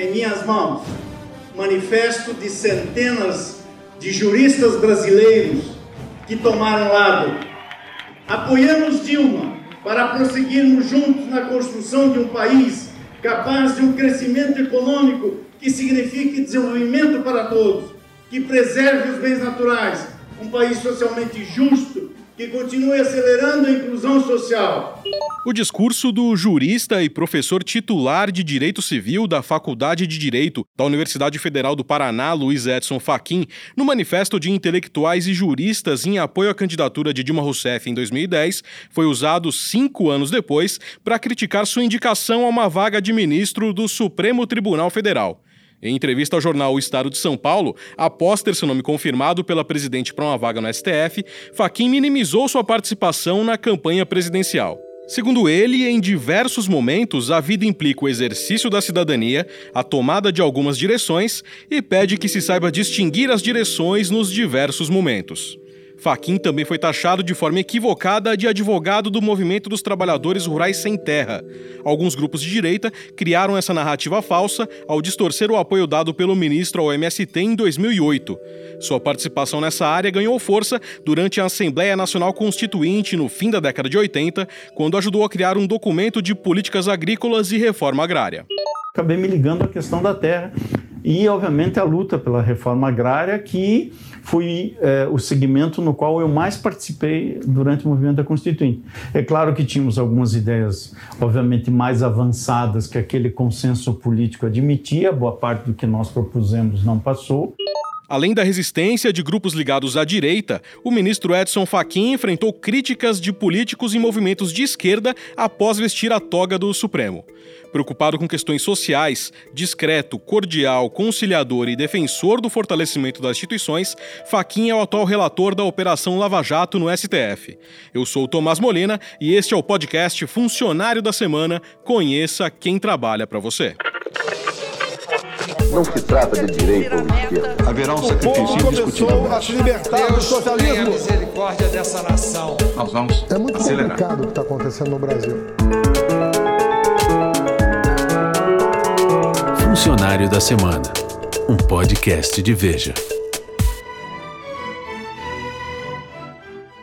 em minhas mãos manifesto de centenas de juristas brasileiros que tomaram lado. Apoiamos Dilma para prosseguirmos juntos na construção de um país capaz de um crescimento econômico que signifique desenvolvimento para todos, que preserve os bens naturais, um país socialmente justo que continue acelerando a inclusão social. O discurso do jurista e professor titular de Direito Civil da Faculdade de Direito da Universidade Federal do Paraná, Luiz Edson Fachin, no Manifesto de Intelectuais e Juristas em apoio à candidatura de Dilma Rousseff em 2010, foi usado cinco anos depois para criticar sua indicação a uma vaga de ministro do Supremo Tribunal Federal. Em entrevista ao jornal O Estado de São Paulo, após ter seu nome confirmado pela presidente para uma vaga no STF, Faquim minimizou sua participação na campanha presidencial. Segundo ele, em diversos momentos, a vida implica o exercício da cidadania, a tomada de algumas direções e pede que se saiba distinguir as direções nos diversos momentos. Faquim também foi taxado de forma equivocada de advogado do movimento dos trabalhadores rurais sem terra. Alguns grupos de direita criaram essa narrativa falsa ao distorcer o apoio dado pelo ministro ao MST em 2008. Sua participação nessa área ganhou força durante a Assembleia Nacional Constituinte no fim da década de 80, quando ajudou a criar um documento de políticas agrícolas e reforma agrária. Acabei me ligando à questão da terra e, obviamente, a luta pela reforma agrária, que foi é, o segmento no qual eu mais participei durante o movimento da Constituinte. É claro que tínhamos algumas ideias, obviamente, mais avançadas que aquele consenso político admitia, boa parte do que nós propusemos não passou. Além da resistência de grupos ligados à direita, o ministro Edson Fachin enfrentou críticas de políticos e movimentos de esquerda após vestir a toga do Supremo. Preocupado com questões sociais, discreto, cordial, conciliador e defensor do fortalecimento das instituições, Fachin é o atual relator da Operação Lava Jato no STF. Eu sou o Tomás Molina e este é o podcast Funcionário da Semana. Conheça quem trabalha para você. Não se trata de direito ou esquerda. Haverá um sacrifício indiscutível. a se libertar Deus do socialismo. Tenha misericórdia dessa nação. Nós vamos É muito acelerar. complicado o que está acontecendo no Brasil. Funcionário da Semana. Um podcast de Veja.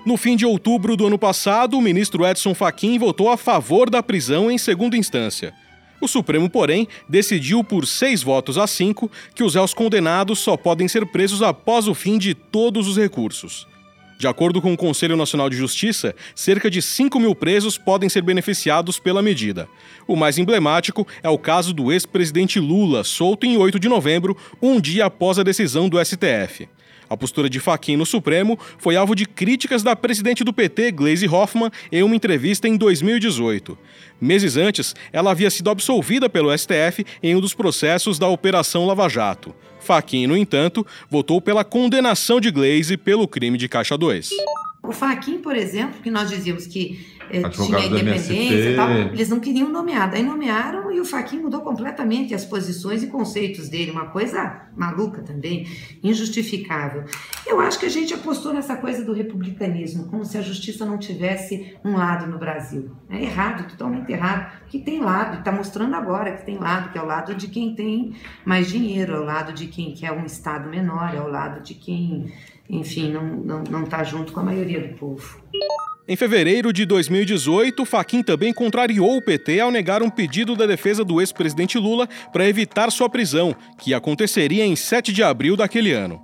No fim de outubro do ano passado, o ministro Edson Fachin votou a favor da prisão em segunda instância. O Supremo, porém, decidiu por seis votos a cinco que os réus condenados só podem ser presos após o fim de todos os recursos. De acordo com o Conselho Nacional de Justiça, cerca de 5 mil presos podem ser beneficiados pela medida. O mais emblemático é o caso do ex-presidente Lula, solto em 8 de novembro, um dia após a decisão do STF. A postura de Fachin no Supremo foi alvo de críticas da presidente do PT, Gleisi Hoffmann, em uma entrevista em 2018. Meses antes, ela havia sido absolvida pelo STF em um dos processos da Operação Lava Jato. Fachin, no entanto, votou pela condenação de Gleisi pelo crime de Caixa 2. O Faquin, por exemplo, que nós dizíamos que tinha independência e tal, eles não queriam nomear. Daí nomearam e o Faquin mudou completamente as posições e conceitos dele. Uma coisa maluca também, injustificável. Eu acho que a gente apostou nessa coisa do republicanismo, como se a justiça não tivesse um lado no Brasil. É errado, totalmente errado. Que tem lado, está mostrando agora que tem lado, que é o lado de quem tem mais dinheiro, é o lado de quem quer um Estado menor, é o lado de quem enfim, não está não, não tá junto com a maioria do povo. Em fevereiro de 2018, Faquim também contrariou o PT ao negar um pedido da defesa do ex-presidente Lula para evitar sua prisão, que aconteceria em 7 de abril daquele ano.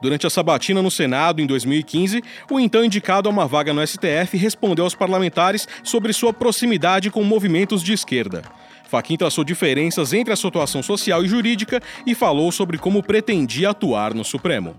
Durante a sabatina no Senado, em 2015, o então indicado a uma vaga no STF respondeu aos parlamentares sobre sua proximidade com movimentos de esquerda. Faquim traçou diferenças entre a situação social e jurídica e falou sobre como pretendia atuar no Supremo.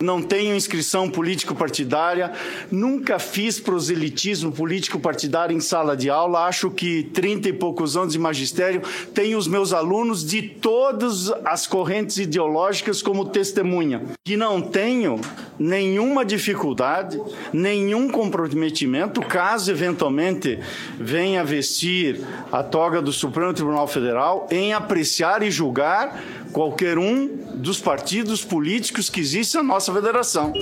Não tenho inscrição político-partidária, nunca fiz proselitismo político-partidário em sala de aula. Acho que 30 e poucos anos de magistério tenho os meus alunos de todas as correntes ideológicas como testemunha. E não tenho nenhuma dificuldade, nenhum comprometimento, caso eventualmente venha vestir a toga do Supremo Tribunal Federal, em apreciar e julgar qualquer um dos partidos políticos que existem na nossa federação.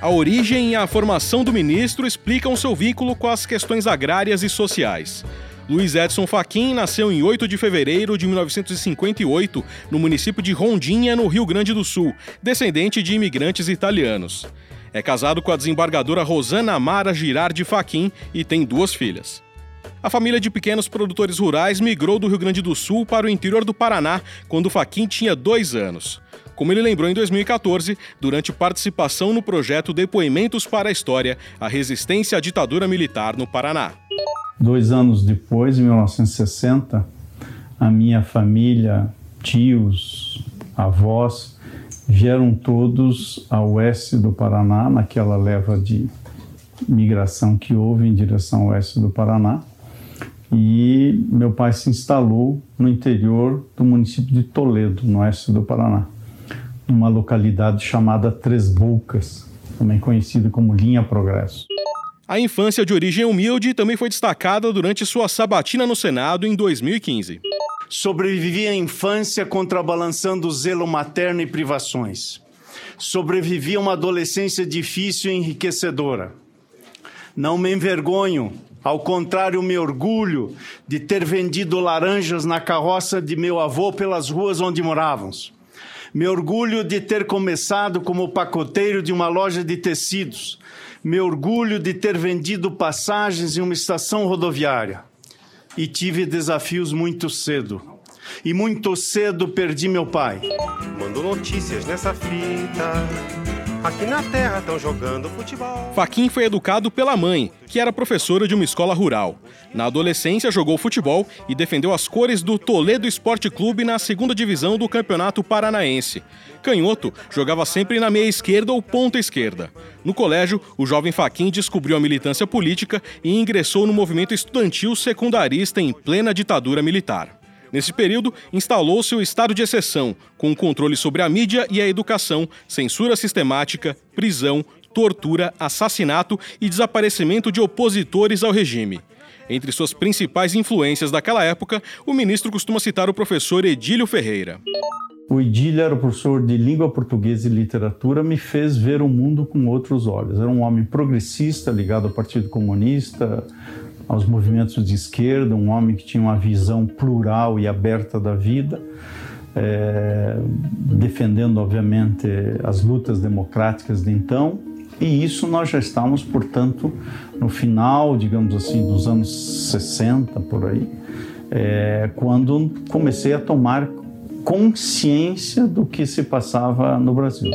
A origem e a formação do ministro explicam seu vínculo com as questões agrárias e sociais. Luiz Edson Fachin nasceu em 8 de fevereiro de 1958 no município de Rondinha, no Rio Grande do Sul, descendente de imigrantes italianos. É casado com a desembargadora Rosana Amara Girardi Fachin e tem duas filhas. A família de pequenos produtores rurais migrou do Rio Grande do Sul para o interior do Paraná quando Fachin tinha dois anos. Como ele lembrou em 2014, durante participação no projeto Depoimentos para a História, a resistência à ditadura militar no Paraná. Dois anos depois, em 1960, a minha família, tios, avós, vieram todos ao oeste do Paraná, naquela leva de migração que houve em direção ao oeste do Paraná. E meu pai se instalou no interior do município de Toledo, no oeste do Paraná, numa localidade chamada Três Bocas, também conhecida como Linha Progresso. A infância de origem humilde também foi destacada durante sua sabatina no Senado em 2015. Sobrevivi à infância contrabalançando o zelo materno e privações. Sobrevivi a uma adolescência difícil e enriquecedora. Não me envergonho, ao contrário, me orgulho de ter vendido laranjas na carroça de meu avô pelas ruas onde morávamos. Me orgulho de ter começado como pacoteiro de uma loja de tecidos me orgulho de ter vendido passagens em uma estação rodoviária. E tive desafios muito cedo. E muito cedo perdi meu pai. Mando notícias nessa fita. Aqui na terra estão jogando futebol. Faquin foi educado pela mãe, que era professora de uma escola rural. Na adolescência, jogou futebol e defendeu as cores do Toledo Esporte Clube na segunda divisão do Campeonato Paranaense. Canhoto jogava sempre na meia esquerda ou ponta esquerda. No colégio, o jovem Faquin descobriu a militância política e ingressou no movimento estudantil secundarista em plena ditadura militar. Nesse período, instalou-se o estado de exceção, com controle sobre a mídia e a educação, censura sistemática, prisão, tortura, assassinato e desaparecimento de opositores ao regime. Entre suas principais influências daquela época, o ministro costuma citar o professor Edílio Ferreira. O Edílio era professor de língua portuguesa e literatura, me fez ver o mundo com outros olhos. Era um homem progressista, ligado ao Partido Comunista, aos movimentos de esquerda, um homem que tinha uma visão plural e aberta da vida, é, defendendo, obviamente, as lutas democráticas de então. E isso nós já estamos, portanto, no final, digamos assim, dos anos 60, por aí, é, quando comecei a tomar consciência do que se passava no Brasil.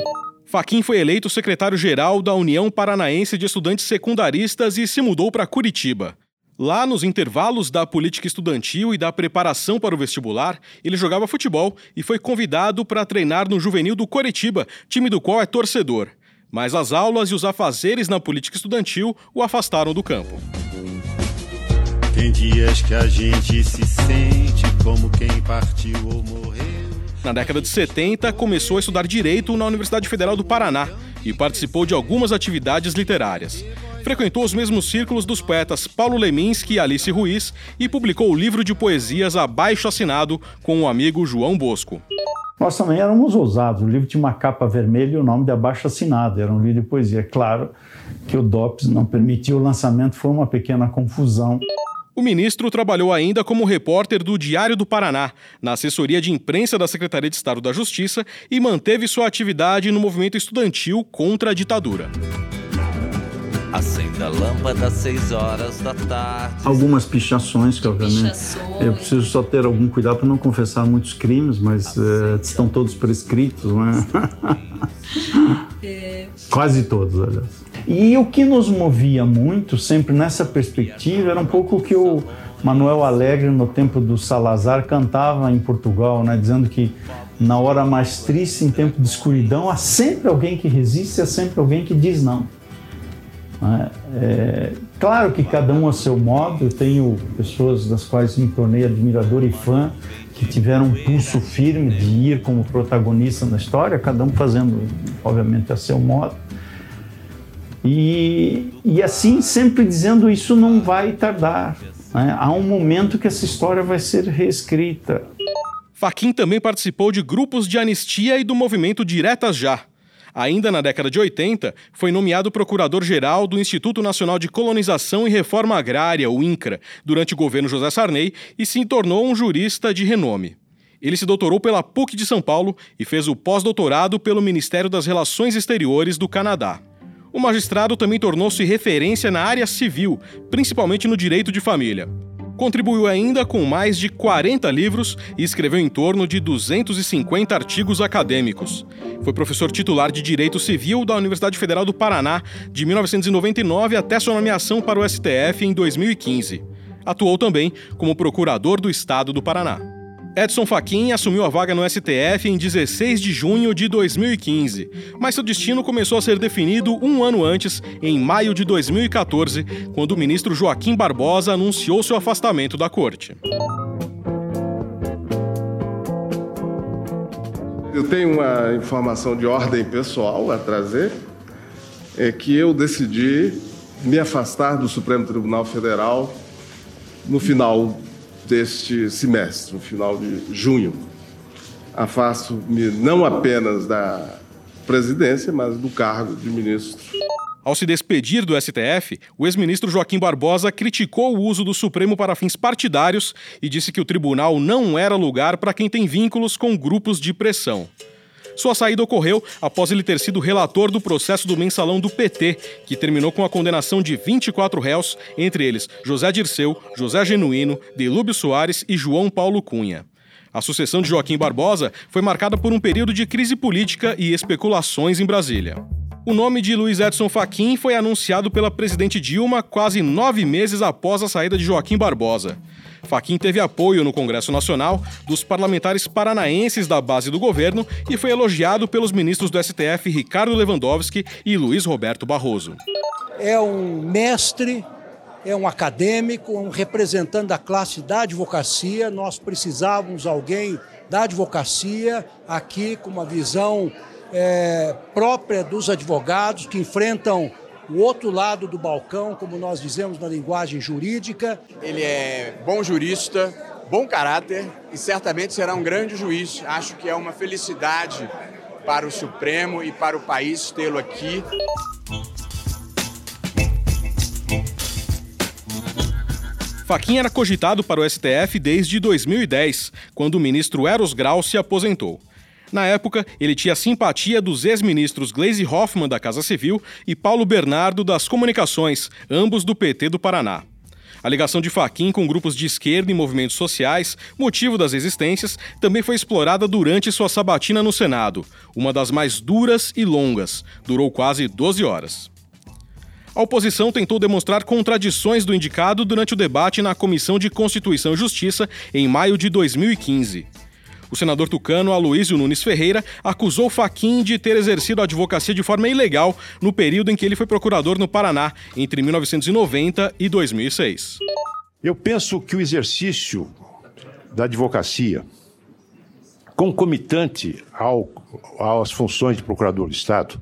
Faquim foi eleito secretário-geral da União Paranaense de Estudantes Secundaristas e se mudou para Curitiba. Lá, nos intervalos da política estudantil e da preparação para o vestibular, ele jogava futebol e foi convidado para treinar no Juvenil do Coritiba, time do qual é torcedor. Mas as aulas e os afazeres na política estudantil o afastaram do campo. Tem dias que a gente se sente como quem partiu ou morreu. Na década de 70, começou a estudar direito na Universidade Federal do Paraná e participou de algumas atividades literárias. Frequentou os mesmos círculos dos poetas Paulo Leminski e Alice Ruiz e publicou o livro de poesias Abaixo Assinado com o amigo João Bosco. Nós também éramos ousados. O livro tinha uma capa vermelha e o nome de Abaixo Assinado. Era um livro de poesia. Claro que o DOPS não permitiu o lançamento, foi uma pequena confusão. O ministro trabalhou ainda como repórter do Diário do Paraná, na assessoria de imprensa da Secretaria de Estado da Justiça e manteve sua atividade no movimento estudantil contra a ditadura. Acenda a lâmpada às 6 horas da tarde. Algumas pichações, que obviamente Pichações. eu preciso só ter algum cuidado para não confessar muitos crimes, mas uh, estão todos prescritos, né? é. Quase todos, aliás. E o que nos movia muito, sempre nessa perspectiva, era um pouco o que o Manuel Alegre, no tempo do Salazar, cantava em Portugal, né? dizendo que na hora mais triste, em tempo de escuridão, há sempre alguém que resiste, há sempre alguém que diz não. Né? É, claro que cada um a seu modo, eu tenho pessoas das quais me tornei admirador e fã, que tiveram um pulso firme de ir como protagonista na história, cada um fazendo, obviamente, a seu modo. E, e assim, sempre dizendo isso não vai tardar. Né? Há um momento que essa história vai ser reescrita. Faquin também participou de grupos de anistia e do movimento Diretas Já. Ainda na década de 80, foi nomeado procurador-geral do Instituto Nacional de Colonização e Reforma Agrária, o INCRA, durante o governo José Sarney e se tornou um jurista de renome. Ele se doutorou pela PUC de São Paulo e fez o pós-doutorado pelo Ministério das Relações Exteriores do Canadá. O magistrado também tornou-se referência na área civil, principalmente no direito de família. Contribuiu ainda com mais de 40 livros e escreveu em torno de 250 artigos acadêmicos. Foi professor titular de Direito Civil da Universidade Federal do Paraná de 1999 até sua nomeação para o STF em 2015. Atuou também como procurador do Estado do Paraná. Edson Fachin assumiu a vaga no STF em 16 de junho de 2015, mas seu destino começou a ser definido um ano antes, em maio de 2014, quando o ministro Joaquim Barbosa anunciou seu afastamento da corte. Eu tenho uma informação de ordem pessoal a trazer, é que eu decidi me afastar do Supremo Tribunal Federal no final deste semestre, no final de junho. Afasto-me não apenas da presidência, mas do cargo de ministro. Ao se despedir do STF, o ex-ministro Joaquim Barbosa criticou o uso do Supremo para fins partidários e disse que o tribunal não era lugar para quem tem vínculos com grupos de pressão. Sua saída ocorreu após ele ter sido relator do processo do mensalão do PT, que terminou com a condenação de 24 réus, entre eles José Dirceu, José Genuíno, Delúbio Soares e João Paulo Cunha. A sucessão de Joaquim Barbosa foi marcada por um período de crise política e especulações em Brasília. O nome de Luiz Edson Fachin foi anunciado pela presidente Dilma quase nove meses após a saída de Joaquim Barbosa. Faquim teve apoio no Congresso Nacional dos parlamentares paranaenses da base do governo e foi elogiado pelos ministros do STF Ricardo Lewandowski e Luiz Roberto Barroso. É um mestre, é um acadêmico, um representante da classe da advocacia. Nós precisávamos alguém da advocacia aqui com uma visão é, própria dos advogados que enfrentam o outro lado do balcão, como nós dizemos na linguagem jurídica. Ele é bom jurista, bom caráter e certamente será um grande juiz. Acho que é uma felicidade para o Supremo e para o país tê-lo aqui. Faquinha era cogitado para o STF desde 2010, quando o ministro Eros Grau se aposentou. Na época, ele tinha simpatia dos ex-ministros Gleisi Hoffmann, da Casa Civil, e Paulo Bernardo, das Comunicações, ambos do PT do Paraná. A ligação de Faquin com grupos de esquerda e movimentos sociais, motivo das existências, também foi explorada durante sua sabatina no Senado, uma das mais duras e longas, durou quase 12 horas. A oposição tentou demonstrar contradições do indicado durante o debate na Comissão de Constituição e Justiça em maio de 2015. O senador tucano Aloísio Nunes Ferreira acusou Faquim de ter exercido a advocacia de forma ilegal no período em que ele foi procurador no Paraná, entre 1990 e 2006. Eu penso que o exercício da advocacia, concomitante ao, às funções de procurador de Estado,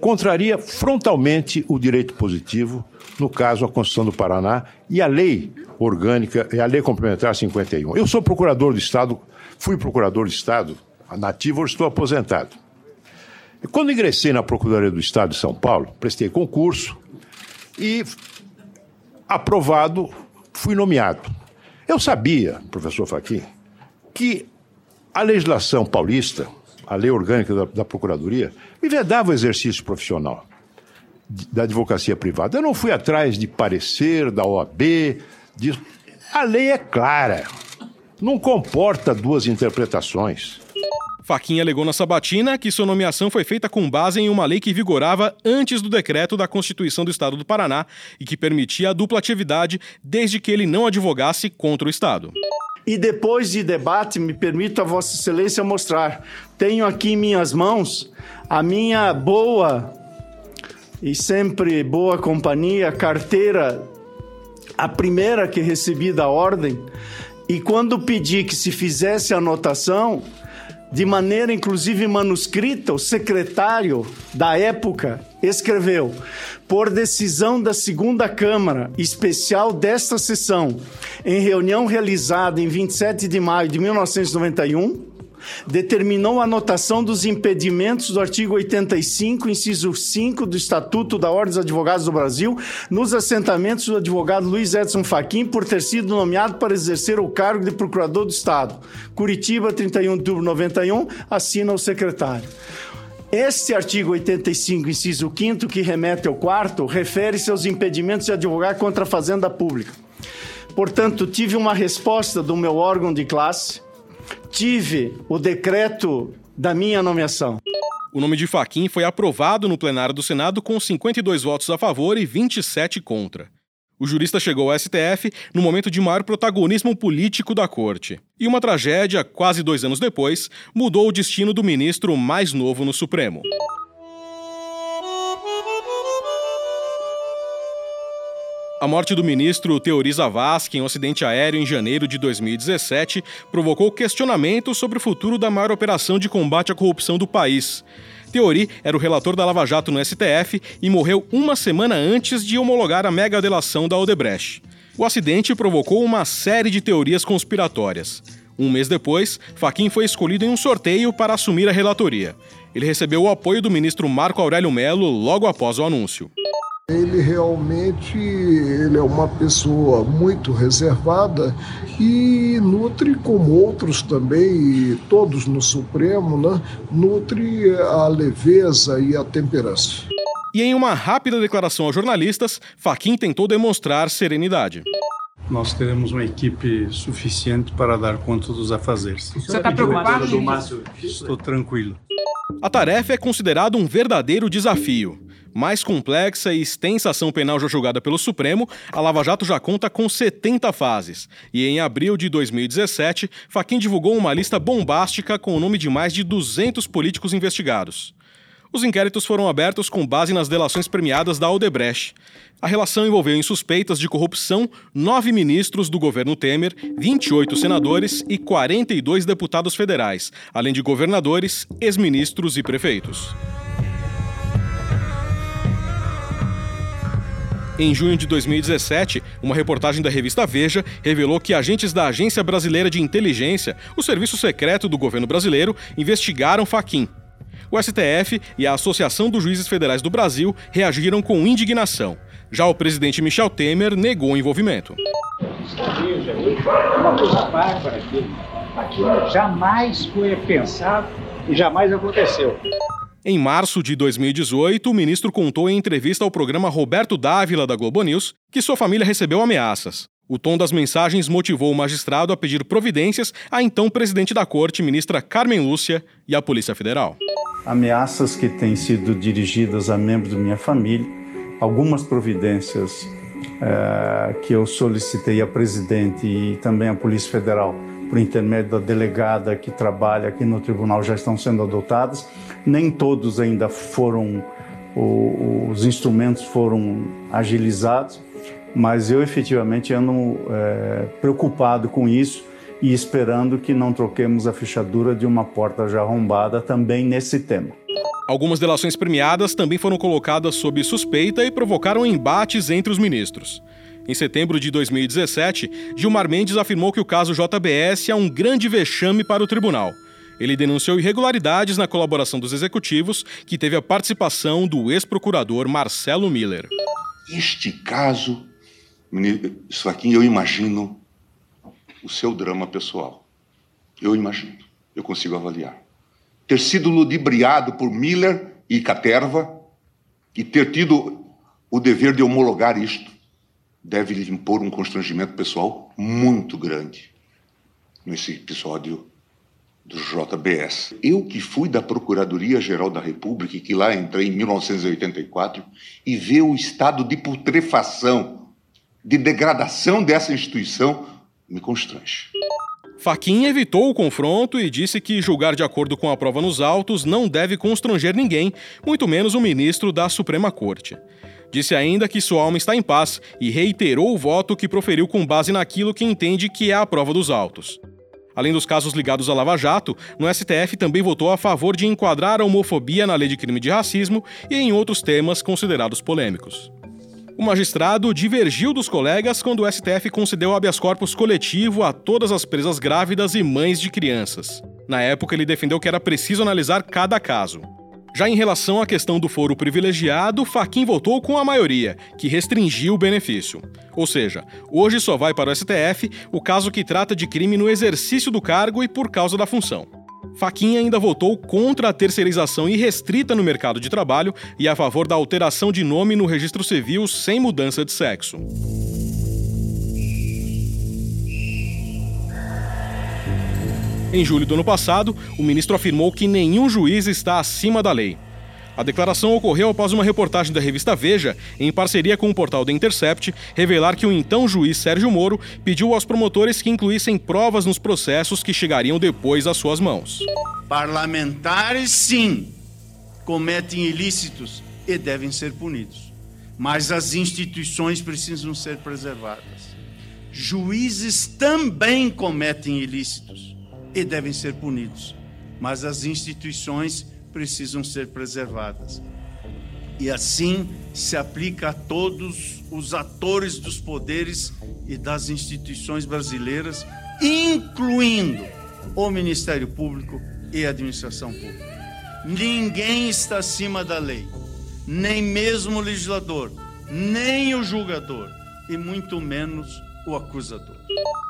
contraria frontalmente o direito positivo, no caso a Constituição do Paraná e a lei orgânica e a lei complementar 51. Eu sou procurador do Estado Fui procurador de Estado, nativo, estou aposentado. E quando ingressei na Procuradoria do Estado de São Paulo, prestei concurso e, aprovado, fui nomeado. Eu sabia, professor Faquim, que a legislação paulista, a lei orgânica da, da Procuradoria, me vedava o exercício profissional da advocacia privada. Eu não fui atrás de parecer da OAB, de... a lei é clara não comporta duas interpretações. Faquinha alegou na sabatina que sua nomeação foi feita com base em uma lei que vigorava antes do decreto da Constituição do Estado do Paraná e que permitia a dupla atividade desde que ele não advogasse contra o Estado. E depois de debate, me permito a Vossa Excelência mostrar. Tenho aqui em minhas mãos a minha boa e sempre boa companhia, carteira, a primeira que recebi da ordem, e quando pedi que se fizesse anotação, de maneira inclusive manuscrita, o secretário da época escreveu: por decisão da segunda Câmara especial desta sessão, em reunião realizada em 27 de maio de 1991, determinou a anotação dos impedimentos do artigo 85, inciso 5 do Estatuto da Ordem dos Advogados do Brasil, nos assentamentos do advogado Luiz Edson Fachin por ter sido nomeado para exercer o cargo de Procurador do Estado. Curitiba, 31 de outubro de 91, assina o secretário. Este artigo 85, inciso 5 que remete ao quarto, refere-se aos impedimentos de advogar contra a fazenda pública. Portanto, tive uma resposta do meu órgão de classe, tive o decreto da minha nomeação. O nome de Faquim foi aprovado no plenário do Senado com 52 votos a favor e 27 contra. O jurista chegou ao STF no momento de maior protagonismo político da corte. E uma tragédia, quase dois anos depois, mudou o destino do ministro mais novo no Supremo. A morte do ministro Teori Zavascki em um acidente aéreo em janeiro de 2017 provocou questionamentos sobre o futuro da maior operação de combate à corrupção do país. Teori era o relator da Lava Jato no STF e morreu uma semana antes de homologar a mega delação da Odebrecht. O acidente provocou uma série de teorias conspiratórias. Um mês depois, Faquim foi escolhido em um sorteio para assumir a relatoria. Ele recebeu o apoio do ministro Marco Aurélio Melo logo após o anúncio. Ele realmente ele é uma pessoa muito reservada e nutre, como outros também, todos no Supremo, né, nutre a leveza e a temperança. E em uma rápida declaração aos jornalistas, Faquim tentou demonstrar serenidade. Nós teremos uma equipe suficiente para dar conta dos afazeres. Você está preocupado? Estou tranquilo. A tarefa é considerada um verdadeiro desafio mais complexa e extensa ação penal já julgada pelo Supremo, a Lava Jato já conta com 70 fases. E em abril de 2017, Faquin divulgou uma lista bombástica com o nome de mais de 200 políticos investigados. Os inquéritos foram abertos com base nas delações premiadas da Odebrecht. A relação envolveu em suspeitas de corrupção nove ministros do governo Temer, 28 senadores e 42 deputados federais, além de governadores, ex-ministros e prefeitos. Em junho de 2017, uma reportagem da revista Veja revelou que agentes da Agência Brasileira de Inteligência, o serviço secreto do governo brasileiro, investigaram Faquim. O STF e a Associação dos Juízes Federais do Brasil reagiram com indignação. Já o presidente Michel Temer negou o envolvimento. Uma coisa bárbara aquilo. Aquilo jamais foi pensado e jamais aconteceu. Em março de 2018, o ministro contou em entrevista ao programa Roberto Dávila da Globo News que sua família recebeu ameaças. O tom das mensagens motivou o magistrado a pedir providências à então presidente da corte, ministra Carmen Lúcia, e à Polícia Federal. Ameaças que têm sido dirigidas a membros da minha família, algumas providências é, que eu solicitei à presidente e também à Polícia Federal por intermédio da delegada que trabalha aqui no tribunal, já estão sendo adotadas. Nem todos ainda foram, os instrumentos foram agilizados, mas eu efetivamente ando é, preocupado com isso e esperando que não troquemos a fechadura de uma porta já arrombada também nesse tema. Algumas delações premiadas também foram colocadas sob suspeita e provocaram embates entre os ministros. Em setembro de 2017, Gilmar Mendes afirmou que o caso JBS é um grande vexame para o tribunal. Ele denunciou irregularidades na colaboração dos executivos, que teve a participação do ex-procurador Marcelo Miller. Este caso, isso aqui eu imagino o seu drama pessoal. Eu imagino, eu consigo avaliar. Ter sido ludibriado por Miller e Caterva e ter tido o dever de homologar isto deve lhe impor um constrangimento pessoal muito grande nesse episódio do JBS. Eu que fui da Procuradoria-Geral da República e que lá entrei em 1984 e ver o estado de putrefação, de degradação dessa instituição me constrange. Faquin evitou o confronto e disse que julgar de acordo com a prova nos autos não deve constranger ninguém, muito menos o ministro da Suprema Corte. Disse ainda que sua alma está em paz e reiterou o voto que proferiu com base naquilo que entende que é a prova dos autos. Além dos casos ligados à Lava Jato, no STF também votou a favor de enquadrar a homofobia na lei de crime de racismo e em outros temas considerados polêmicos. O magistrado divergiu dos colegas quando o STF concedeu habeas corpus coletivo a todas as presas grávidas e mães de crianças. Na época, ele defendeu que era preciso analisar cada caso. Já em relação à questão do foro privilegiado, Faquin votou com a maioria, que restringiu o benefício. Ou seja, hoje só vai para o STF o caso que trata de crime no exercício do cargo e por causa da função. Faquin ainda votou contra a terceirização irrestrita no mercado de trabalho e a favor da alteração de nome no registro civil sem mudança de sexo. Em julho do ano passado, o ministro afirmou que nenhum juiz está acima da lei. A declaração ocorreu após uma reportagem da revista Veja, em parceria com o portal The Intercept, revelar que o então juiz Sérgio Moro pediu aos promotores que incluíssem provas nos processos que chegariam depois às suas mãos. Parlamentares, sim, cometem ilícitos e devem ser punidos. Mas as instituições precisam ser preservadas. Juízes também cometem ilícitos e devem ser punidos. Mas as instituições precisam ser preservadas. E assim se aplica a todos os atores dos poderes e das instituições brasileiras, incluindo o Ministério Público e a administração pública. Ninguém está acima da lei, nem mesmo o legislador, nem o julgador, e muito menos o acusador.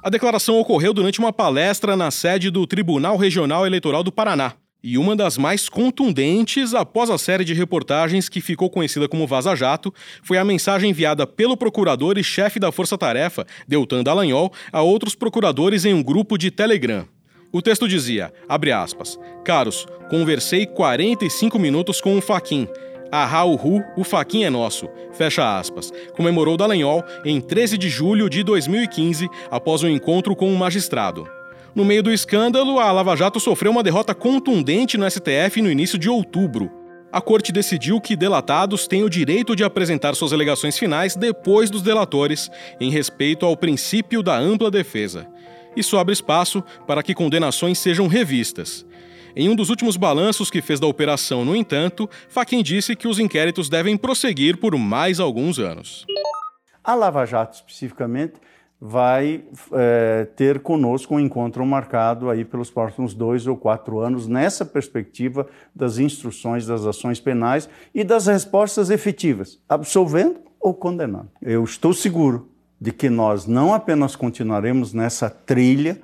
A declaração ocorreu durante uma palestra na sede do Tribunal Regional Eleitoral do Paraná e uma das mais contundentes após a série de reportagens que ficou conhecida como Vaza Jato foi a mensagem enviada pelo procurador e chefe da Força Tarefa, Deltan Dallagnol, a outros procuradores em um grupo de Telegram. O texto dizia, abre aspas, Caros, conversei 45 minutos com o Faquin. Ahá uhu, o Faquin é nosso. Fecha aspas. Comemorou Dallagnol em 13 de julho de 2015, após um encontro com um magistrado. No meio do escândalo, a Lava Jato sofreu uma derrota contundente no STF no início de outubro. A corte decidiu que delatados têm o direito de apresentar suas alegações finais depois dos delatores, em respeito ao princípio da ampla defesa. Isso abre espaço para que condenações sejam revistas. Em um dos últimos balanços que fez da operação, no entanto, Faquin disse que os inquéritos devem prosseguir por mais alguns anos. A Lava Jato, especificamente, vai é, ter conosco um encontro marcado aí pelos próximos dois ou quatro anos nessa perspectiva das instruções das ações penais e das respostas efetivas, absolvendo ou condenando. Eu estou seguro de que nós não apenas continuaremos nessa trilha,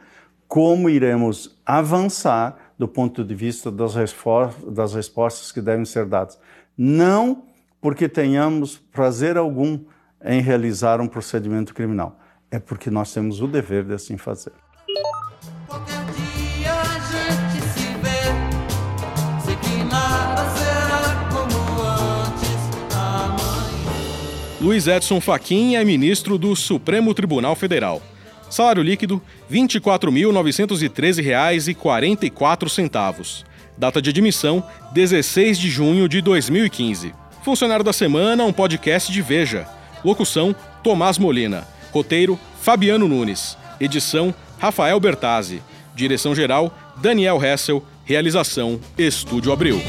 como iremos avançar do ponto de vista das, das respostas que devem ser dadas. Não porque tenhamos prazer algum em realizar um procedimento criminal é porque nós temos o dever de assim fazer. Luiz Edson Fachin é ministro do Supremo Tribunal Federal. Salário líquido R$ 24.913,44. Data de admissão 16 de junho de 2015. Funcionário da semana, um podcast de Veja. Locução Tomás Molina. Roteiro: Fabiano Nunes. Edição: Rafael Bertazzi. Direção-geral: Daniel Hessel. Realização: Estúdio Abril.